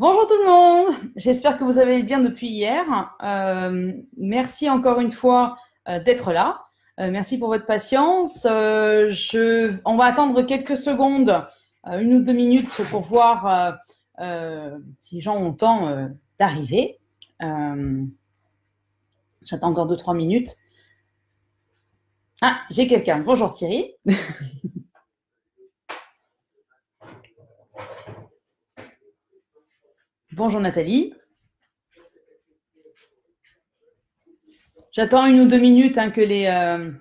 Bonjour tout le monde, j'espère que vous avez bien depuis hier. Euh, merci encore une fois euh, d'être là. Euh, merci pour votre patience. On va attendre quelques secondes, une ou deux minutes pour voir si les gens ont le temps d'arriver. J'attends encore deux, trois minutes. Ah, j'ai quelqu'un. Bonjour Thierry. Bonjour Nathalie. J'attends une ou deux minutes hein, que, les, euh,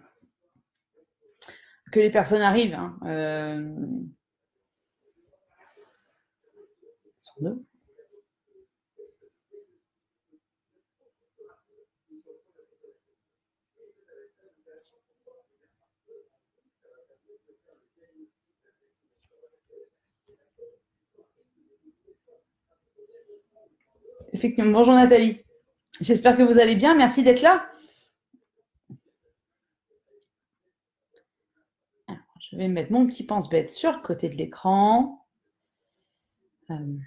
que les personnes arrivent. Hein. Euh, Effectivement. Bonjour Nathalie. J'espère que vous allez bien. Merci d'être là. je vais mettre mon petit pense-bête sur le côté de l'écran. Euh,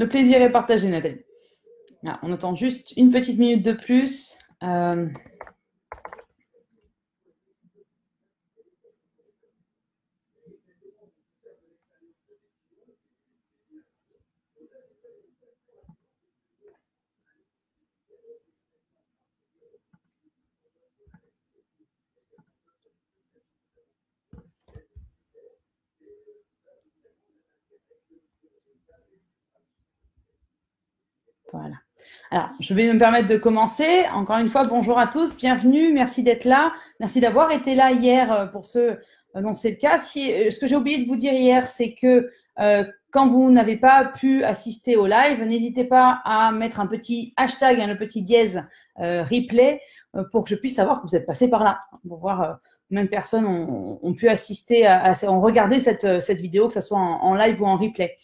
Le plaisir est partagé, Nathalie. Ah, on attend juste une petite minute de plus. Euh, Voilà. Alors, je vais me permettre de commencer. Encore une fois, bonjour à tous, bienvenue, merci d'être là, merci d'avoir été là hier euh, pour ceux euh, dont c'est le cas. Si, euh, ce que j'ai oublié de vous dire hier, c'est que quand vous n'avez pas pu assister au live, n'hésitez pas à mettre un petit hashtag, hein, le petit dièse replay, pour que je puisse savoir que vous êtes passé par là, pour voir combien de personnes ont, pu assister, à, à, ont regardé cette, cette vidéo, que ce soit en live ou en replay.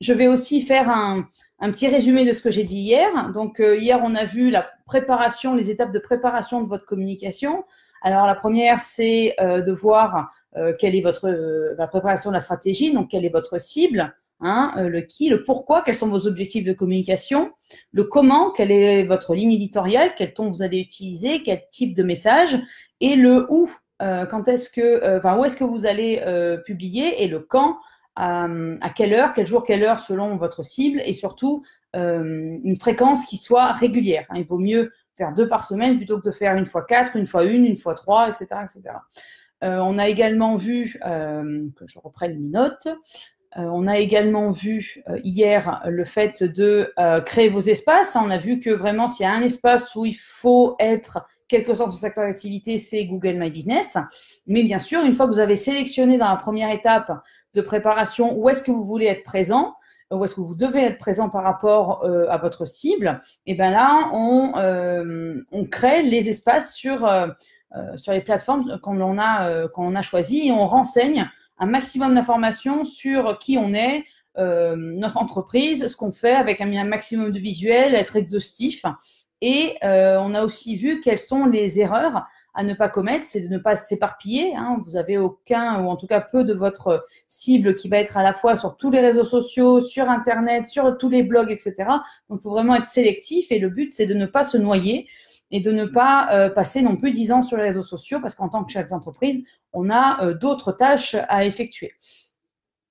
Je vais aussi faire un, un petit résumé de ce que j'ai dit hier. Donc, euh, hier, on a vu la préparation, les étapes de préparation de votre communication. Alors, la première, c'est euh, de voir euh, quelle est votre préparation de la stratégie, donc quelle est votre cible, hein, le qui, le pourquoi, quels sont vos objectifs de communication, le comment, quelle est votre ligne éditoriale, quel ton vous allez utiliser, quel type de message, et le où, quand est-ce que, enfin, où est-ce que vous allez publier, et le quand, à, quelle heure, quel jour, quelle heure selon votre cible et surtout euh, une fréquence qui soit régulière. Hein. Il vaut mieux faire deux par semaine plutôt que de faire une fois quatre, une fois une, une fois trois, etc. etc. Euh, on a également vu, euh, que je reprenne mes notes, on a également vu hier le fait de créer vos espaces. On a vu que vraiment, s'il y a un espace où il faut être quel que soit son secteur d'activité, c'est Google My Business. Mais bien sûr, une fois que vous avez sélectionné dans la première étape de préparation où est-ce que vous voulez être présent, où est-ce que vous devez être présent par rapport euh, à votre cible, et bien là, on, euh, on crée les espaces sur, euh, sur les plateformes qu'on a, qu'on a choisies et on renseigne un maximum d'informations sur qui on est, notre entreprise, ce qu'on fait avec un, un, maximum de visuels, être exhaustif. Et on a aussi vu quelles sont les erreurs à ne pas commettre, c'est de ne pas s'éparpiller. Hein. Vous avez aucun, ou en tout cas peu de votre cible qui va être à la fois sur tous les réseaux sociaux, sur Internet, sur tous les blogs, etc. Donc, il faut vraiment être sélectif et le but, c'est de ne pas se noyer et de ne pas euh, passer non plus dix ans sur les réseaux sociaux parce qu'en tant que chef d'entreprise, on a euh, d'autres tâches à effectuer.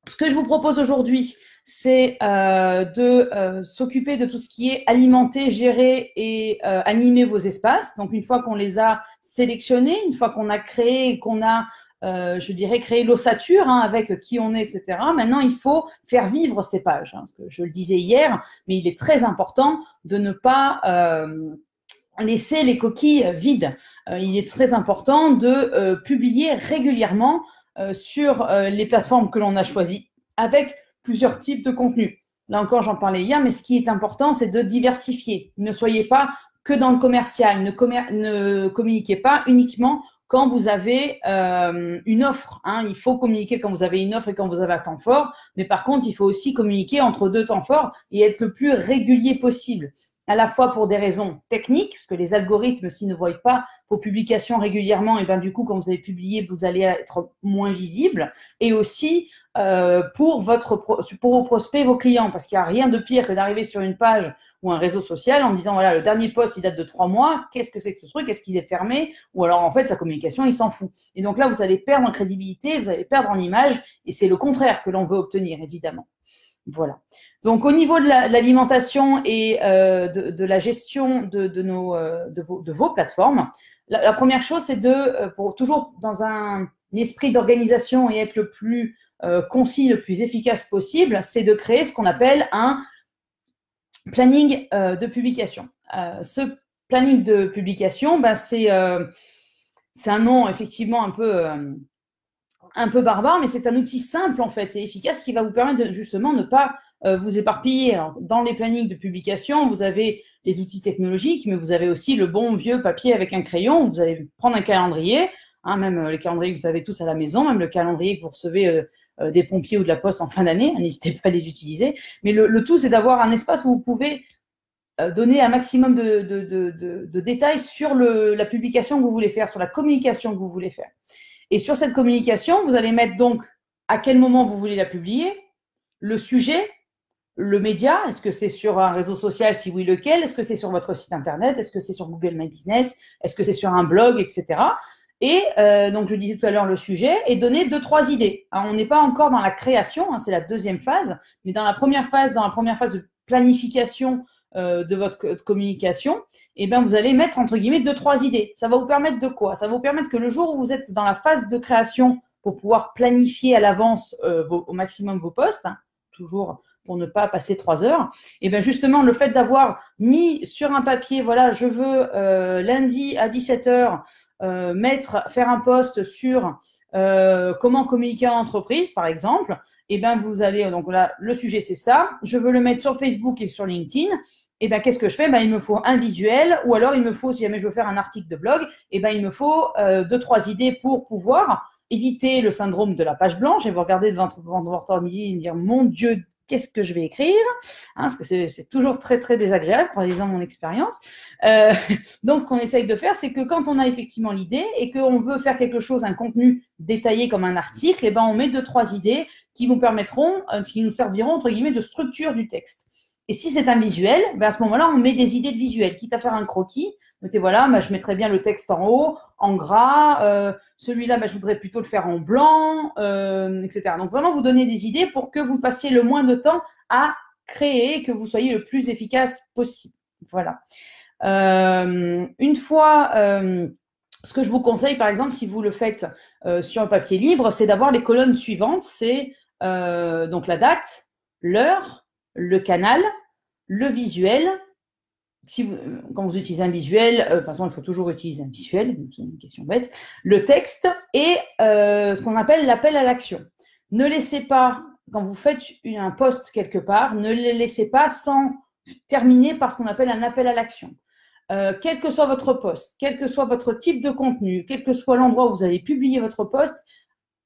Ce que je vous propose aujourd'hui, c'est euh, de euh, s'occuper de tout ce qui est alimenter, gérer et euh, animer vos espaces. Donc une fois qu'on les a sélectionnés, une fois qu'on a créé, qu'on a, je dirais, créé l'ossature hein, avec qui on est, etc. Maintenant, il faut faire vivre ces pages. Hein, je le disais hier, mais il est très important de ne pas laisser les coquilles vides. il est très important de publier régulièrement sur les plateformes que l'on a choisies avec plusieurs types de contenus. Là encore, j'en parlais hier, mais ce qui est important, c'est de diversifier. Ne soyez pas que dans le commercial, ne, communiquez pas uniquement quand vous avez euh, une offre. Hein. Il faut communiquer quand vous avez une offre et quand vous avez un temps fort. Mais par contre, il faut aussi communiquer entre deux temps forts et être le plus régulier possible à la fois pour des raisons techniques, parce que les algorithmes, s'ils ne voient pas vos publications régulièrement, et ben du coup, quand vous avez publié, vous allez être moins visible, et aussi euh, pour votre pour vos prospects, vos clients, parce qu'il n'y a rien de pire que d'arriver sur une page ou un réseau social en disant voilà le dernier post il date de trois mois, qu'est-ce que c'est que ce truc, est-ce qu'il est fermé, ou alors en fait sa communication il s'en fout. Et donc là vous allez perdre en crédibilité, vous allez perdre en image, et c'est le contraire que l'on veut obtenir évidemment. Voilà. Donc, au niveau de l'alimentation et euh, de, la gestion de, nos, euh, de, vos, plateformes, la, première chose, c'est de, euh, pour toujours dans un, esprit d'organisation et être le plus concis, le plus efficace possible, c'est de créer ce qu'on appelle un planning de publication. ce planning de publication, ben, c'est un nom effectivement un peu un peu barbare, mais c'est un outil simple en fait et efficace qui va vous permettre de justement ne pas euh, vous éparpiller. dans les plannings de publication, vous avez les outils technologiques, mais vous avez aussi le bon vieux papier avec un crayon. Vous allez prendre un calendrier, hein, même euh, les calendriers que vous avez tous à la maison, même le calendrier que vous recevez euh, des pompiers ou de la poste en fin d'année. N'hésitez pas à les utiliser. Mais le, tout, c'est d'avoir un espace où vous pouvez donner un maximum de, détails sur la publication que vous voulez faire, sur la communication que vous voulez faire. Et sur cette communication, vous allez mettre donc à quel moment vous voulez la publier, le sujet, le média, est-ce que c'est sur un réseau social, si oui, lequel, est-ce que c'est sur votre site internet, est-ce que c'est sur Google My Business, est-ce que c'est sur un blog, etc. Et euh, donc, je disais tout à l'heure le sujet, et donner deux, trois idées. on n'est pas encore dans la création, hein, c'est la deuxième phase, mais dans la première phase, dans la première phase de planification euh, de votre communication, eh bien, vous allez mettre entre guillemets deux, trois idées. Ça va vous permettre de quoi? Ça va vous permettre que le jour où vous êtes dans la phase de création pour pouvoir planifier à l'avance euh, au maximum vos postes, hein, toujours pour ne pas passer trois heures, et bien justement le fait d'avoir mis sur un papier, voilà, je veux euh, lundi à 17 heures mettre, faire un post sur comment communiquer en entreprise, par exemple, et bien vous allez donc là le sujet c'est ça. Je veux le mettre sur Facebook et sur LinkedIn. Et ben, qu'est-ce que je fais? Ben, Il me faut un visuel, ou alors il me faut, si jamais je veux faire un article de blog, et ben, il me faut euh, deux, trois idées pour pouvoir éviter le syndrome de la page blanche et vous regardez devant, votre midi et me dire, mon Dieu, qu'est-ce que je vais écrire hein, Parce que c'est toujours très, très désagréable, pour exemple mon expérience. Euh, donc, ce qu'on essaye de faire, c'est que quand on a effectivement l'idée et qu'on veut faire quelque chose, un contenu détaillé comme un article, et ben, on met deux, trois idées qui vous permettront, euh, qui nous serviront, entre guillemets, de structure du texte. Et si c'est un visuel, ben à ce moment-là, on met des idées de visuel, quitte à faire un croquis. Voilà, ben je mettrais bien le texte en haut, en gras. Euh, Celui-là, ben je voudrais plutôt le faire en blanc, euh, etc. Donc vraiment, vous donnez des idées pour que vous passiez le moins de temps à créer, que vous soyez le plus efficace possible. Voilà. Euh, une fois, ce que je vous conseille, par exemple, si vous le faites sur un papier libre, c'est d'avoir les colonnes suivantes. C'est donc la date, l'heure, le canal, le visuel. Vous, quand vous utilisez un visuel, euh, de toute façon, il faut toujours utiliser un visuel, c'est une question bête, le texte et euh, ce qu'on appelle l'appel à l'action. Ne laissez pas, quand vous faites un post quelque part, ne le laissez pas sans terminer par ce qu'on appelle un appel à l'action. Euh, quel que soit votre poste, quel que soit votre type de contenu, quel que soit l'endroit où vous allez publier votre poste,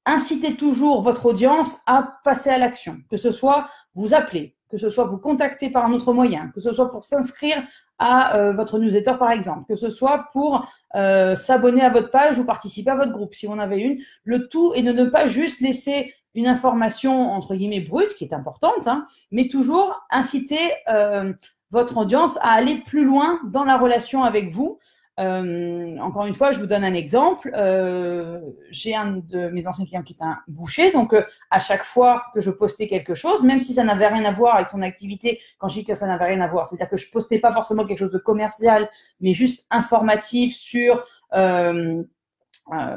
incitez toujours votre audience à passer à l'action, que ce soit vous appeler, que ce soit vous contacter par un autre moyen, que ce soit pour s'inscrire à euh, votre newsletter par exemple, que ce soit pour euh, s'abonner à votre page ou participer à votre groupe si en avez une. Le tout est de ne pas juste laisser une information entre guillemets brute qui est importante, hein, mais toujours inciter euh, votre audience à aller plus loin dans la relation avec vous euh, encore une fois, je vous donne un exemple. Euh, j'ai un de mes anciens clients qui est un boucher, donc euh, à chaque fois que je postais quelque chose, même si ça n'avait rien à voir avec son activité, quand je dis que ça n'avait rien à voir, c'est-à-dire que je postais pas forcément quelque chose de commercial, mais juste informatif sur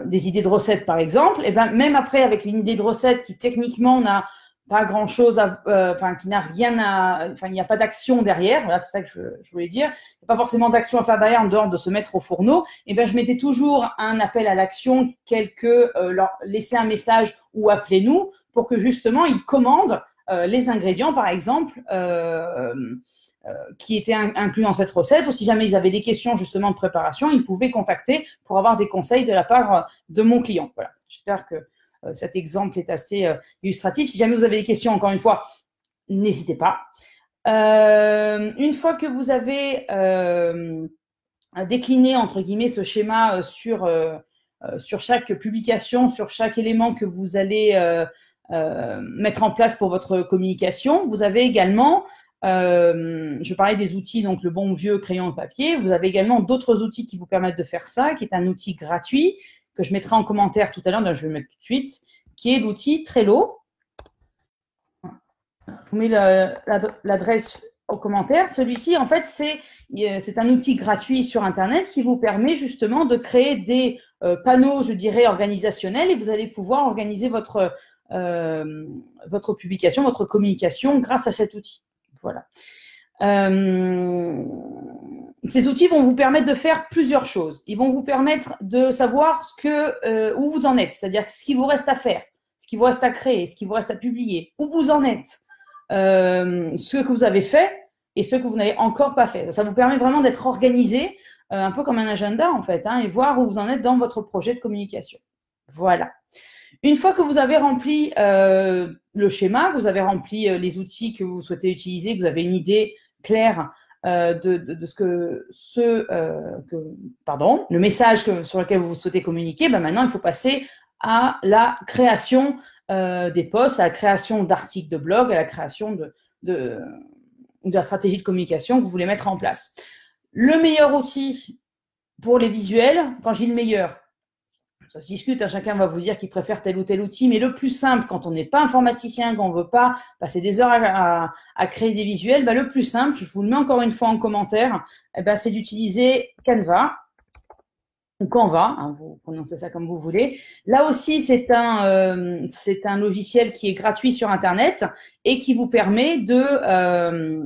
des idées de recettes, par exemple. Et ben même après, avec une idée de recette qui techniquement n'a pas grand chose, euh, enfin qui n'a rien à, enfin il n'y a pas d'action derrière. Voilà, c'est ça que je, voulais dire. Il n'y a pas forcément d'action à faire derrière en dehors de se mettre au fourneau. Et eh ben je mettais toujours un appel à l'action, quelque euh, leur laisser un message ou appelez-nous pour que justement ils commandent euh, les ingrédients, par exemple. qui était inclus dans cette recette, ou si jamais ils avaient des questions justement de préparation, ils pouvaient contacter pour avoir des conseils de la part de mon client. Voilà, j'espère que cet exemple est assez illustratif. Si jamais vous avez des questions, encore une fois, n'hésitez pas. une fois que vous avez décliné, entre guillemets, ce schéma sur euh, chaque publication, sur chaque élément que vous allez euh, euh, mettre en place pour votre communication. Vous avez également, je parlais des outils, donc le bon vieux crayon et papier. Vous avez également d'autres outils qui vous permettent de faire ça, qui est un outil gratuit que je mettrai en commentaire tout à l'heure, je vais le mettre tout de suite, qui est l'outil Trello. Je vous mets l'adresse au commentaire. Celui-ci, en fait, c'est un outil gratuit sur Internet qui vous permet justement de créer des euh, panneaux, je dirais, organisationnels et vous allez pouvoir organiser votre, euh, votre publication, votre communication grâce à cet outil. Voilà. Euh, ces outils vont vous permettre de faire plusieurs choses. Ils vont vous permettre de savoir ce que, où vous en êtes, c'est-à-dire ce qui vous reste à faire, ce qui vous reste à créer, ce qui vous reste à publier, où vous en êtes, ce que vous avez fait et ce que vous n'avez encore pas fait. Ça vous permet vraiment d'être organisé euh, un peu comme un agenda en fait, hein, et voir où vous en êtes dans votre projet de communication. Voilà. Une fois que vous avez rempli euh, le schéma, que vous avez rempli euh, les outils que vous souhaitez utiliser, que vous avez une idée claire de, ce que ce que, pardon, le message sur lequel vous souhaitez communiquer, ben maintenant il faut passer à la création des posts, à la création d'articles de blog, à la création de, de, de la stratégie de communication que vous voulez mettre en place. Le meilleur outil pour les visuels, quand j'ai le meilleur, ça se discute, hein, chacun va vous dire qu'il préfère tel ou tel outil, mais le plus simple quand on n'est pas informaticien, qu'on ne veut pas passer des heures à, créer des visuels, bah, le plus simple, je vous le mets encore une fois en commentaire, eh ben, c'est d'utiliser Canva ou Canva, hein, vous prononcez ça comme vous voulez. Là aussi, c'est un, euh, un logiciel qui est gratuit sur Internet et qui vous permet de, euh,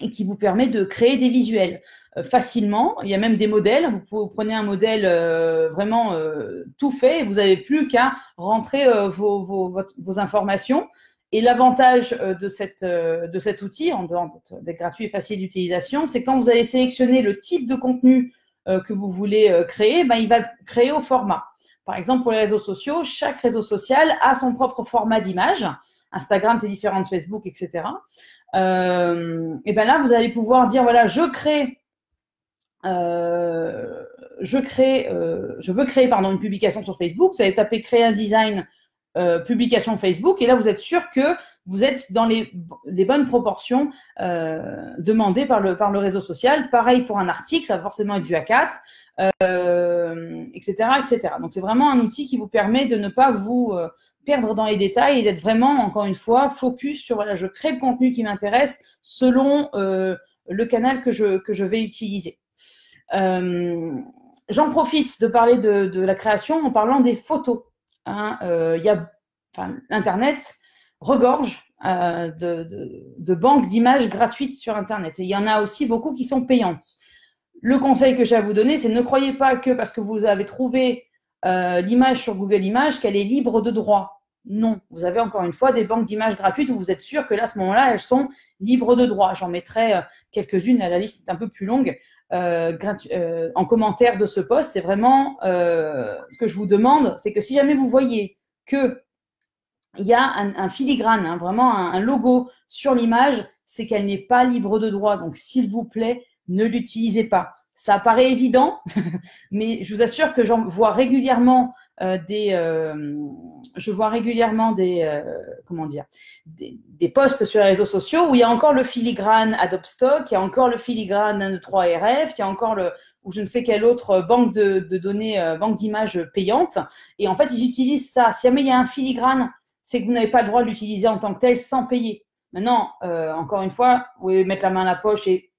et qui vous permet de créer des visuels. Euh, facilement. Il y a même des modèles. Vous, prenez un modèle euh, vraiment euh, tout fait et vous n'avez plus qu'à rentrer vos, informations. Et l'avantage de cet outil, en dehors d'être gratuit et facile d'utilisation, c'est quand vous allez sélectionner le type de contenu que vous voulez créer, ben, il va le créer au format. Par exemple, pour les réseaux sociaux, chaque réseau social a son propre format d'image. Instagram, c'est différent de Facebook, etc. et ben là, vous allez pouvoir dire, voilà, je crée euh, je crée, euh, je veux créer pardon une publication sur Facebook. Vous allez taper créer un design euh, publication Facebook et là vous êtes sûr que vous êtes dans les, bonnes proportions euh, demandées par le, réseau social. Pareil pour un article, ça va forcément être du A4, euh, etc., etc. Donc c'est vraiment un outil qui vous permet de ne pas vous euh, perdre dans les détails et d'être vraiment, encore une fois, focus sur voilà, je crée le contenu qui m'intéresse selon le canal que je, que je vais utiliser. Euh, j'en profite de parler de, la création en parlant des photos. Hein. Euh, enfin, regorge euh, de, banques d'images gratuites sur Internet. il y en a aussi beaucoup qui sont payantes. Le conseil que j'ai à vous donner, c'est ne croyez pas que parce que vous avez trouvé l'image sur Google Images, qu'elle est libre de droit. Non, vous avez encore une fois des banques d'images gratuites où vous êtes sûr que là, à ce moment-là, elles sont libres de droit. J'en mettrai quelques-unes, la liste est un peu plus longue, euh, euh, en commentaire de ce post, c'est vraiment euh, ce que je vous demande, c'est que si jamais vous voyez que il y a un, filigrane, hein, vraiment un, logo sur l'image, c'est qu'elle n'est pas libre de droit. Donc, s'il vous plaît, ne l'utilisez pas. Ça paraît évident, mais je vous assure que j'en vois régulièrement euh, des, euh, je vois régulièrement des, euh, comment dire, des, des, posts sur les réseaux sociaux où il y a encore le filigrane Adobe Stock, il y a encore le filigrane 3RF, il y a encore le, ou je ne sais quelle autre banque de, de données, banque d'images payante. Et en fait, ils utilisent ça. Si jamais il y a un filigrane, c'est que vous n'avez pas le droit de l'utiliser en tant que tel sans payer. Maintenant, encore une fois, vous pouvez mettre la main à la poche et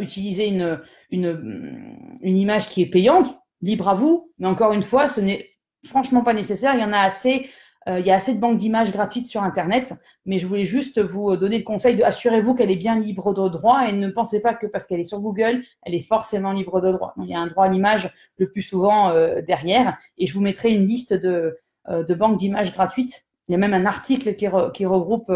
utiliser une, une, une image qui est payante libre à vous. Mais encore une fois, ce n'est franchement pas nécessaire. Il y en a assez. Euh, il y a assez de banques d'images gratuites sur Internet, mais je voulais juste vous donner le conseil de assurez-vous qu'elle est bien libre de droit et ne pensez pas que parce qu'elle est sur Google, elle est forcément libre de droit. il y a un droit à l'image le plus souvent euh, derrière et je vous mettrai une liste de, euh, de banques d'images gratuites. Il y a même un article qui, regroupe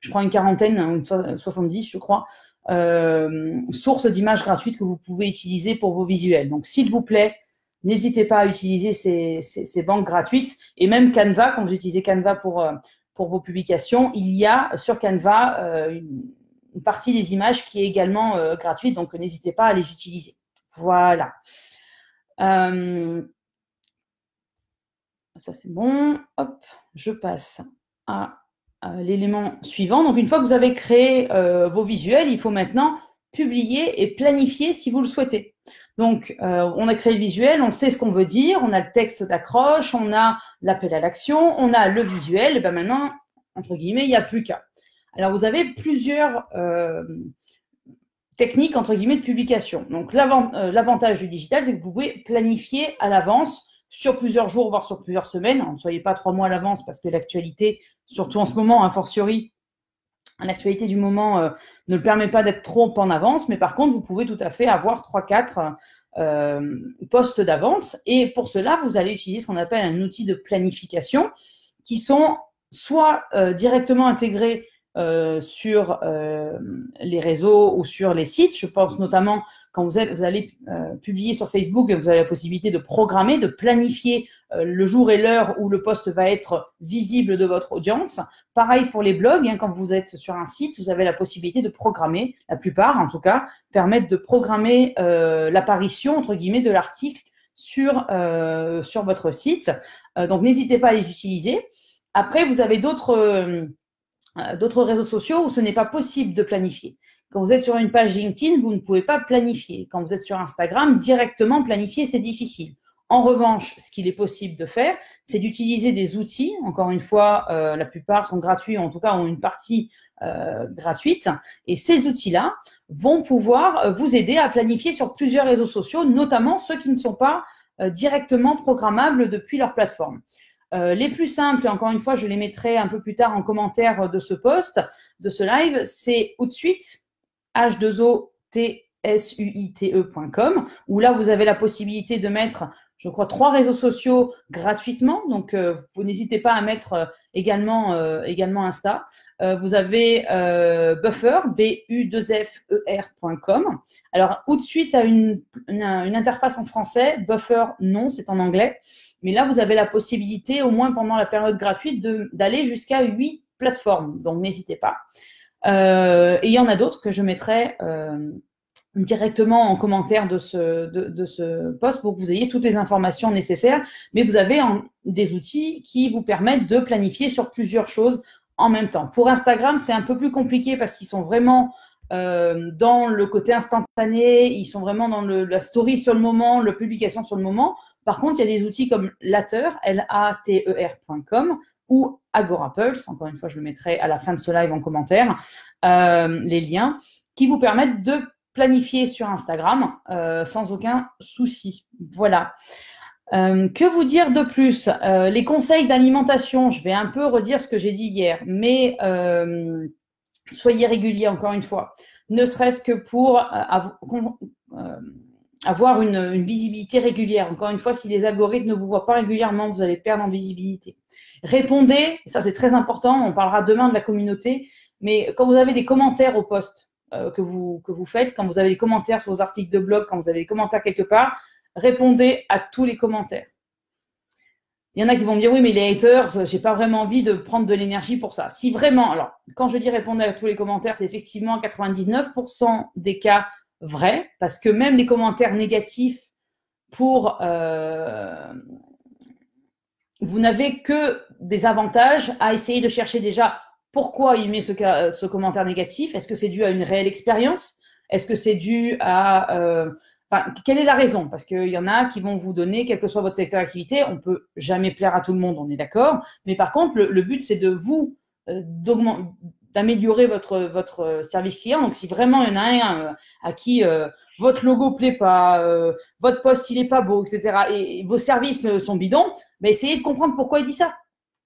je crois une quarantaine, une 70, je crois, euh, sources d'images gratuites que vous pouvez utiliser pour vos visuels. Donc, s'il vous plaît, n'hésitez pas à utiliser ces, banques gratuites et même Canva, quand vous utilisez Canva pour, euh, vos publications, il y a sur Canva euh, une, partie des images qui est également gratuite, donc n'hésitez pas à les utiliser. Voilà. ça c'est bon. Hop, je passe à l'élément suivant. Donc, une fois que vous avez créé euh, vos visuels, il faut maintenant publier et planifier si vous le souhaitez. Donc, euh, on a créé le visuel, on sait ce qu'on veut dire, on a le texte d'accroche, on a l'appel à l'action, on a le visuel. Et ben maintenant, entre guillemets, il n'y a plus qu'à. Alors, vous avez plusieurs techniques entre guillemets de publication. Donc, l'avantage du digital, c'est que vous pouvez planifier à l'avance sur plusieurs jours, voire sur plusieurs semaines. Ne soyez pas trois mois à l'avance parce que l'actualité, surtout en ce moment, a fortiori, l'actualité du moment euh, ne permet pas d'être trop en avance. Mais par contre, vous pouvez tout à fait avoir trois, quatre euh, postes d'avance. Et pour cela, vous allez utiliser ce qu'on appelle un outil de planification qui sont soit euh, directement intégrés euh, sur euh, les réseaux ou sur les sites. Je pense notamment quand vous, allez euh, publier sur Facebook, vous avez la possibilité de programmer, de planifier le jour et l'heure où le poste va être visible de votre audience. Pareil pour les blogs, hein, quand vous êtes sur un site, vous avez la possibilité de programmer, la plupart en tout cas, permettent de programmer l'apparition, entre guillemets, de l'article sur, sur votre site. donc n'hésitez pas à les utiliser. Après, vous avez d'autres euh, d'autres réseaux sociaux où ce n'est pas possible de planifier. Quand vous êtes sur une page LinkedIn, vous ne pouvez pas planifier. Quand vous êtes sur Instagram, directement planifier, c'est difficile. En revanche, ce qu'il est possible de faire, c'est d'utiliser des outils. Encore une fois, euh, la plupart sont gratuits, en tout cas ont une partie euh, gratuite. Et ces outils-là vont pouvoir vous aider à planifier sur plusieurs réseaux sociaux, notamment ceux qui ne sont pas directement programmables depuis leur plateforme. Euh, les plus simples, et encore une fois, je les mettrai un peu plus tard en commentaire de ce post, de ce live, c'est Outsuite, h2o-t-s-u-i-t-e.com, où là, vous avez la possibilité de mettre, je crois, trois réseaux sociaux gratuitement. Donc, euh, n'hésitez pas à mettre euh, également, également Insta. vous avez Buffer, B-U-2-F-E-R.com. Alors, Outsuite a une, une interface en français, Buffer, non, c'est en anglais. Mais là, vous avez la possibilité, au moins pendant la période gratuite, d'aller jusqu'à 8 plateformes. Donc, n'hésitez pas. Euh, et il y en a d'autres que je mettrai euh, directement en commentaire de ce, de, ce post pour que vous ayez toutes les informations nécessaires. Mais vous avez des outils qui vous permettent de planifier sur plusieurs choses en même temps. Pour Instagram, c'est un peu plus compliqué parce qu'ils sont vraiment euh, dans le côté instantané, ils sont vraiment dans le, la story sur le moment, la publication sur le moment. Par contre, il y a des outils comme Later, L-A-T-E-R.com ou Agorapulse, encore une fois, je le mettrai à la fin de ce live en commentaire, euh, les liens, qui vous permettent de planifier sur Instagram euh, sans aucun souci. Voilà. Euh, que vous dire de plus? Les conseils d'alimentation, je vais un peu redire ce que j'ai dit hier, mais soyez réguliers encore une fois, ne serait-ce que pour avoir une, visibilité régulière. Encore une fois, si les algorithmes ne vous voient pas régulièrement, vous allez perdre en visibilité. Répondez, ça c'est très important, on parlera demain de la communauté, mais quand vous avez des commentaires au post euh, que, vous, que vous faites, quand vous avez des commentaires sur vos articles de blog, quand vous avez des commentaires quelque part, répondez à tous les commentaires. Il y en a qui vont me dire oui, mais les haters, j'ai pas vraiment envie de prendre de l'énergie pour ça. Si vraiment, alors quand je dis répondre à tous les commentaires, c'est effectivement 99% des cas vrai, parce que même les commentaires négatifs pour... Euh, vous n'avez que des avantages à essayer de chercher déjà pourquoi il met ce, commentaire négatif? Est-ce que c'est dû à une réelle expérience? Est-ce que c'est dû à... Euh, quelle est la raison? Parce qu'il y en a qui vont vous donner, quel que soit votre secteur d'activité, on peut jamais plaire à tout le monde, on est d'accord. Mais par contre, le, but, c'est de vous euh, d'améliorer votre, service client. Donc, si vraiment il y en a un euh, à qui votre logo plaît pas, votre poste il est pas beau, etc., et, vos services sont bidons, ben essayez de comprendre pourquoi il dit ça.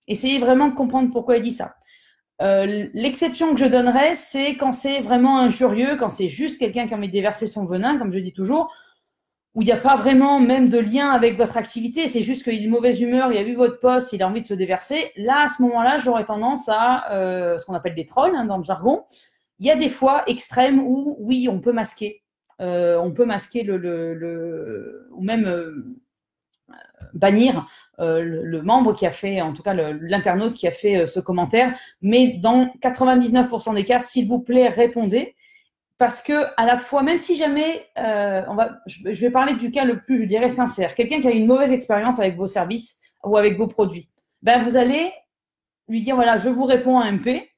Essayez vraiment de comprendre pourquoi il dit ça. L'exception que je donnerais, c'est quand c'est vraiment injurieux, quand c'est juste quelqu'un qui a envie de déverser son venin, comme je dis toujours. où il n'y a pas vraiment même de lien avec votre activité, c'est juste qu'il est de mauvaise humeur, il a vu votre poste, il a envie de se déverser, là, à ce moment-là, j'aurais tendance à euh, ce qu'on appelle des trolls hein, dans le jargon. Il y a des fois extrêmes où, oui, on peut masquer. Euh, on peut masquer le, le, ou même euh, bannir euh, le, membre qui a fait, en tout cas l'internaute qui a fait euh, ce commentaire. Mais dans 99% des cas, s'il vous plaît, répondez. Parce que à la fois, même si jamais, euh, on va, je, vais parler du cas le plus, je dirais, sincère, quelqu'un qui a une mauvaise expérience avec vos services ou avec vos produits, ben vous allez lui dire voilà, je vous réponds en MP,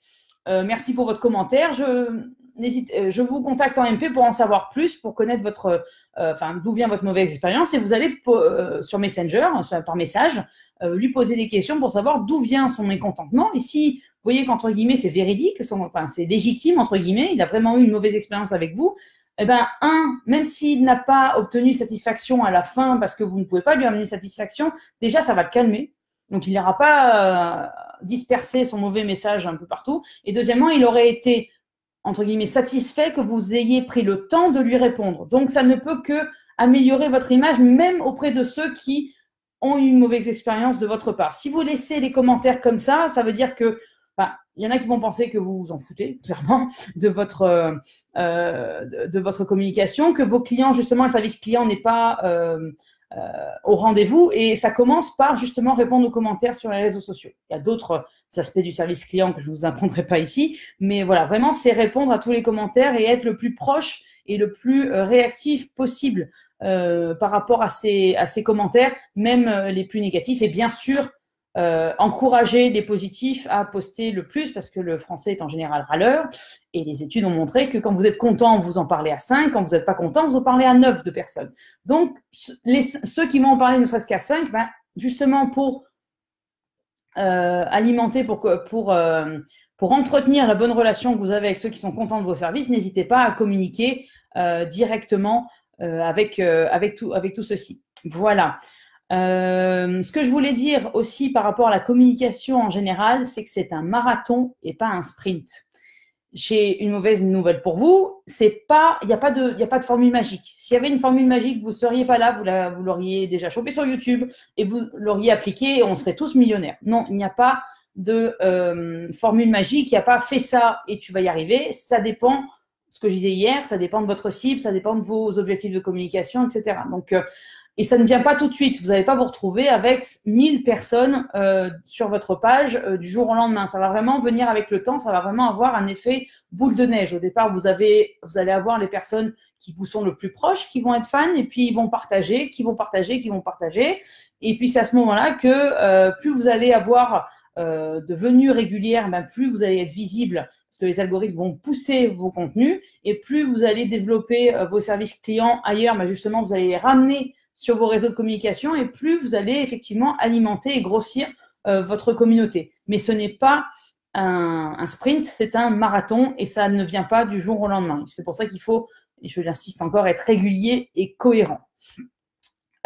merci pour votre commentaire, je euh, je vous contacte en MP pour en savoir plus, pour connaître votre, euh, enfin d'où vient votre mauvaise expérience, et vous allez euh, sur Messenger, par message, lui poser des questions pour savoir d'où vient son mécontentement, et si vous voyez qu'entre guillemets, c'est véridique, c'est légitime, entre guillemets, il a vraiment eu une mauvaise expérience avec vous, eh ben, un, même s'il n'a pas obtenu satisfaction à la fin parce que vous ne pouvez pas lui amener satisfaction, déjà, ça va le calmer. Donc, il n'aura pas euh, dispersé son mauvais message un peu partout. Et deuxièmement, il aurait été, entre guillemets, satisfait que vous ayez pris le temps de lui répondre. Donc, ça ne peut que améliorer votre image, même auprès de ceux qui ont une mauvaise expérience de votre part. Si vous laissez les commentaires comme ça, ça veut dire que il y en a qui vont penser que vous vous en foutez, clairement, de votre, euh, de, votre communication, que vos clients, justement, le service client n'est pas euh, au rendez-vous. Et ça commence par, justement, répondre aux commentaires sur les réseaux sociaux. Il y a d'autres aspects du service client que je ne vous apprendrai pas ici. Mais voilà, vraiment, c'est répondre à tous les commentaires et être le plus proche et le plus réactif possible par rapport à ces, à ces commentaires, même les plus négatifs. Et bien sûr, euh, encourager les positifs à poster le plus parce que le français est en général râleur et les études ont montré que quand vous êtes content, vous en parlez à 5, quand vous n'êtes pas content, vous en parlez à 9 de personnes. Donc, ceux qui vont en parler ne serait-ce qu'à 5, ben, justement pour euh, alimenter, pour, pour, euh, pour entretenir la bonne relation que vous avez avec ceux qui sont contents de vos services, n'hésitez pas à communiquer directement avec, avec, tout, avec tout ceci. Voilà. Euh, ce que je voulais dire aussi par rapport à la communication en général, c'est que c'est un marathon et pas un sprint. J'ai une mauvaise nouvelle pour vous, c'est pas, il n'y a pas de, a pas de formule magique. S'il y avait une formule magique, vous seriez pas là, vous, l'auriez déjà chopé sur YouTube et vous l'auriez appliqué et on serait tous millionnaires. Non, il n'y a pas de euh, formule magique, il n'y a pas fait ça et tu vas y arriver. Ça dépend ce que je disais hier, ça dépend de votre cible, ça dépend de vos objectifs de communication, etc. Donc, euh, et ça ne vient pas tout de suite. Vous n'allez pas vous retrouver avec 1000 personnes euh, sur votre page euh, du jour au lendemain. Ça va vraiment venir avec le temps. Ça va vraiment avoir un effet boule de neige. Au départ, vous, avez, vous allez avoir les personnes qui vous sont le plus proches, qui vont être fans, et puis ils vont partager, qui vont partager, qui vont partager. Et puis c'est à ce moment-là que euh, plus vous allez avoir euh, de venues régulières, ben, plus vous allez être visible parce que les algorithmes vont pousser vos contenus et plus vous allez développer euh, vos services clients ailleurs, ben, justement vous allez les ramener sur vos réseaux de communication et plus vous allez effectivement alimenter et grossir euh, votre communauté. Mais ce n'est pas un, sprint, c'est un marathon et ça ne vient pas du jour au lendemain. C'est pour ça qu'il faut, je l'insiste encore, être régulier et cohérent.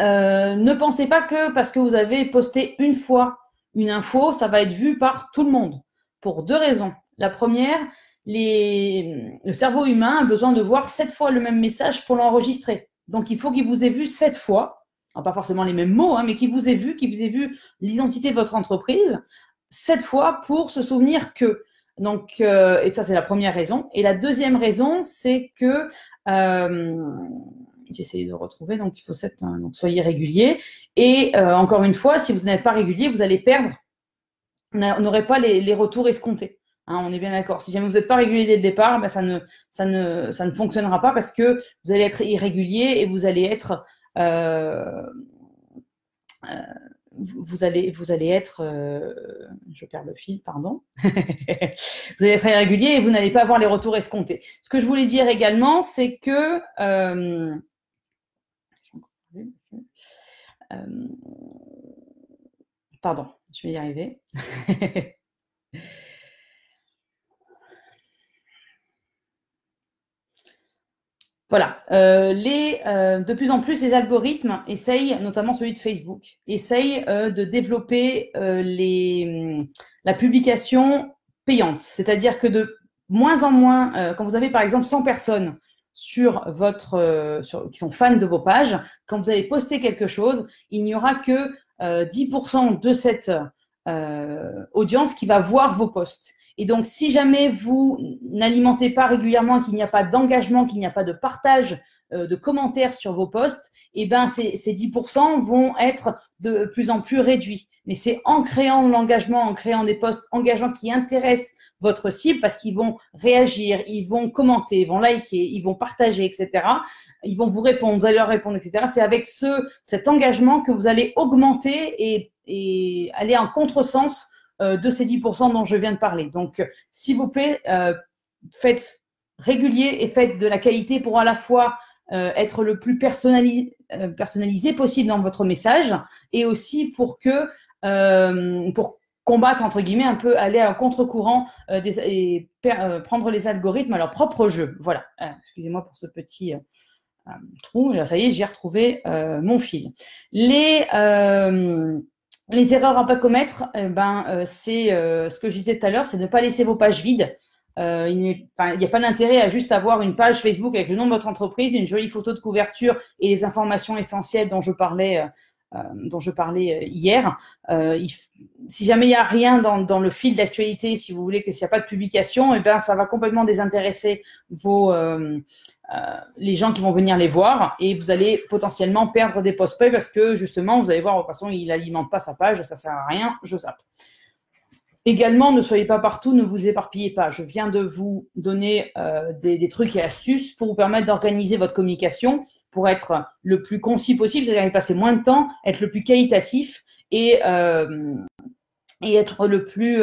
Euh, ne pensez pas que parce que vous avez posté une fois une info, ça va être vu par tout le monde. Pour deux raisons. La première, le cerveau humain a besoin de voir sept fois le même message pour l'enregistrer. Donc, il faut qu'il vous ait vu sept fois, pas forcément les mêmes mots, hein, mais qu'il vous ait vu, qu'il vous ait vu l'identité de votre entreprise sept fois pour se souvenir que. Donc, euh, et ça, c'est la première raison. Et la deuxième raison, c'est que euh, j'essaie de retrouver. Donc, il faut sept. Hein, donc, soyez régulier. Et euh, encore une fois, si vous n'êtes pas régulier, vous allez perdre. On n'aurait pas les retours escomptés. Hein, on est bien d'accord. Si jamais vous n'êtes pas régulier dès le départ, ben ça, ne, fonctionnera pas parce que vous allez être irrégulier et vous allez être, euh, euh, vous, allez, être, euh, je perds le fil, pardon. vous allez être irrégulier et vous n'allez pas avoir les retours escomptés. Ce que je voulais dire également, c'est que pardon, je vais y arriver. Voilà. Euh, euh, de plus en plus, les algorithmes essayent, notamment celui de Facebook, essayent euh, de développer les, la publication payante. C'est-à-dire que de moins en moins, quand vous avez par exemple 100 personnes sur votre, qui sont fans de vos pages, quand vous allez poster quelque chose, il n'y aura que 10% de cette audience qui va voir vos posts. Et donc, si jamais vous n'alimentez pas régulièrement, qu'il n'y a pas d'engagement, qu'il n'y a pas de partage euh, de commentaires sur vos posts, eh ben ces, ces 10% vont être de plus en plus réduits. Mais c'est en créant l'engagement, en créant des posts engageants qui intéressent votre cible parce qu'ils vont réagir, ils vont commenter, ils vont liker, ils vont partager, etc. Ils vont vous répondre, vous allez leur répondre, etc. C'est avec ce, cet engagement que vous allez augmenter et, et aller en contresens euh, de ces 10% dont je viens de parler. Donc, s'il vous plaît, euh, faites régulier et faites de la qualité pour à la fois euh, être le plus personnalisé, personnalisé, possible dans votre message et aussi pour que pour combattre entre guillemets un peu aller à contre-courant et prendre les algorithmes à leur propre jeu. Voilà. Excusez-moi pour ce petit trou. ça y est, j'ai retrouvé mon fil. Les les erreurs à pas commettre, eh ben, euh, c'est euh, ce que je disais tout à l'heure, c'est de ne pas laisser vos pages vides. Euh, il n'y a pas d'intérêt à juste avoir une page Facebook avec le nom de votre entreprise, une jolie photo de couverture et les informations essentielles dont je parlais, dont je parlais hier. si jamais il n'y a rien dans, le fil d'actualité, si vous voulez qu'il n'y a pas de publication, eh ben, ça va complètement désintéresser vos, euh, les gens qui vont venir les voir et vous allez potentiellement perdre des post parce que justement, vous allez voir, de toute façon, il n'alimente pas sa page, ça sert à rien, je zappe. Également, ne soyez pas partout, ne vous éparpillez pas. Je viens de vous donner euh, des, trucs et astuces pour vous permettre d'organiser votre communication pour être le plus concis possible, c'est-à-dire passer moins de temps, être le plus qualitatif et, euh, et être le plus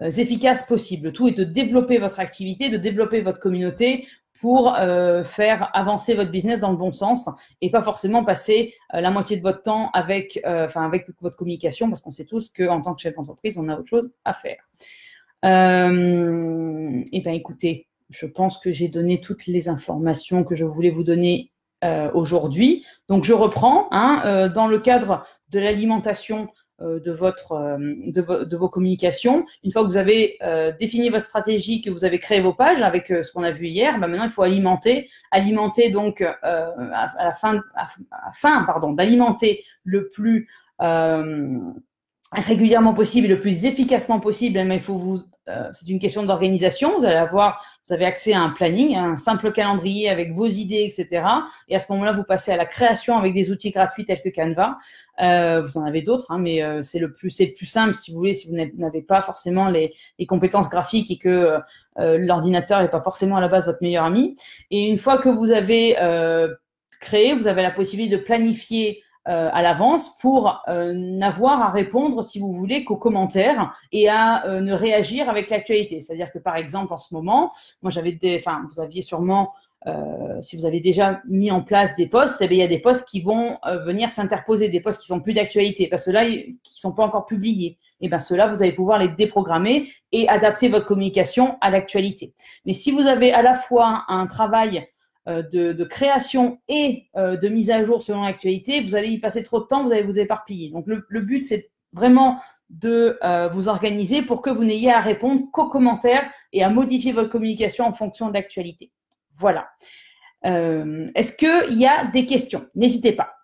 efficace possible. tout est de développer votre activité, de développer votre communauté pour euh, faire avancer votre business dans le bon sens et pas forcément passer euh, la moitié de votre temps avec, euh, avec votre communication parce qu'on sait tous qu'en tant que chef d'entreprise, on a autre chose à faire. Et eh ben écoutez, je pense que j'ai donné toutes les informations que je voulais vous donner aujourd'hui. Donc je reprends. Hein, dans le cadre de l'alimentation, de, votre, euh, de, vos communications. Une fois que vous avez euh, défini votre stratégie, que vous avez créé vos pages avec ce qu'on a vu hier, bah maintenant il faut alimenter, alimenter donc à, la fin, fin pardon, d'alimenter le plus régulièrement possible et le plus efficacement possible, mais il faut vous, euh, c'est une question d'organisation. Vous allez avoir, vous avez accès à un planning, un simple calendrier avec vos idées, etc. Et à ce moment-là, vous passez à la création avec des outils gratuits tels que Canva. Euh, vous en avez d'autres, hein, mais euh, c'est le plus, c'est le plus simple si vous voulez, si vous n'avez pas forcément les, les, compétences graphiques et que euh, l'ordinateur n'est pas forcément à la base votre meilleur ami. Et une fois que vous avez créé, vous avez la possibilité de planifier euh, à l'avance pour euh, n'avoir à répondre, si vous voulez, qu'aux commentaires et à euh, ne réagir avec l'actualité. C'est-à-dire que, par exemple, en ce moment, moi, j'avais des, enfin, vous aviez sûrement si vous avez déjà mis en place des postes, eh il y a des postes qui vont venir s'interposer, des postes qui sont plus d'actualité, parce que là, qui sont pas encore publiés. Et eh bien ceux-là, vous allez pouvoir les déprogrammer et adapter votre communication à l'actualité. Mais si vous avez à la fois un travail euh, de, création et euh, de mise à jour selon l'actualité, vous allez y passer trop de temps, vous allez vous éparpiller. Donc le, but, c'est vraiment de euh, vous organiser pour que vous n'ayez à répondre qu'aux commentaires et à modifier votre communication en fonction de l'actualité. Voilà. Est-ce qu'il y a des questions? N'hésitez pas.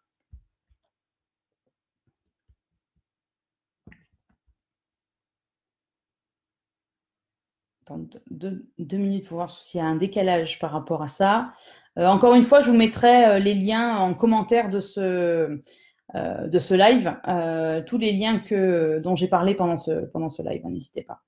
Deux, minutes pour voir s'il y a un décalage par rapport à ça. Euh, encore une fois, je vous mettrai euh, les liens en commentaire de ce, euh, de ce live, tous les liens que, dont j'ai parlé pendant ce, pendant ce live, n'hésitez pas.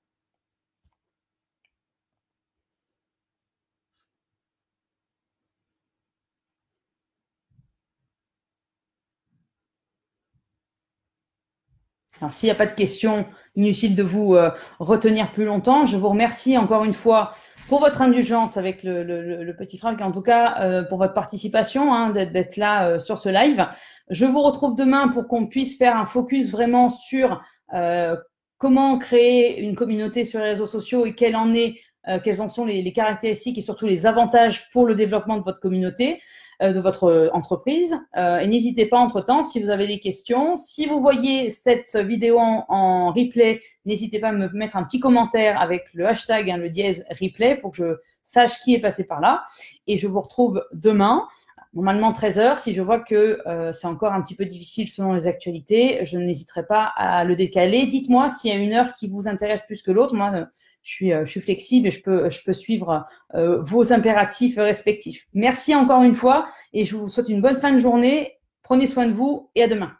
Alors, s'il n'y a pas de questions, inutile de vous euh, retenir plus longtemps. Je vous remercie encore une fois pour votre indulgence avec le, petit Franck, en tout cas euh, pour votre participation, hein, d'être là euh, sur ce live. Je vous retrouve demain pour qu'on puisse faire un focus vraiment sur comment créer une communauté sur les réseaux sociaux et quelle en est, quelles en sont les, caractéristiques et surtout les avantages pour le développement de votre communauté. Euh, de votre entreprise. et n'hésitez pas entre-temps, si vous avez des questions, si vous voyez cette vidéo en, replay, n'hésitez pas à me mettre un petit commentaire avec le hashtag, hein, le dièse replay, pour que je sache qui est passé par là. Et je vous retrouve demain normalement 13 heures. Si je vois que euh, c'est encore un petit peu difficile selon les actualités, je n'hésiterai pas à le décaler. Dites-moi s'il y a une heure qui vous intéresse plus que l'autre. Moi, je suis, euh, je suis flexible et je peux, je peux suivre euh, vos impératifs respectifs. Merci encore une fois et je vous souhaite une bonne fin de journée. Prenez soin de vous et à demain.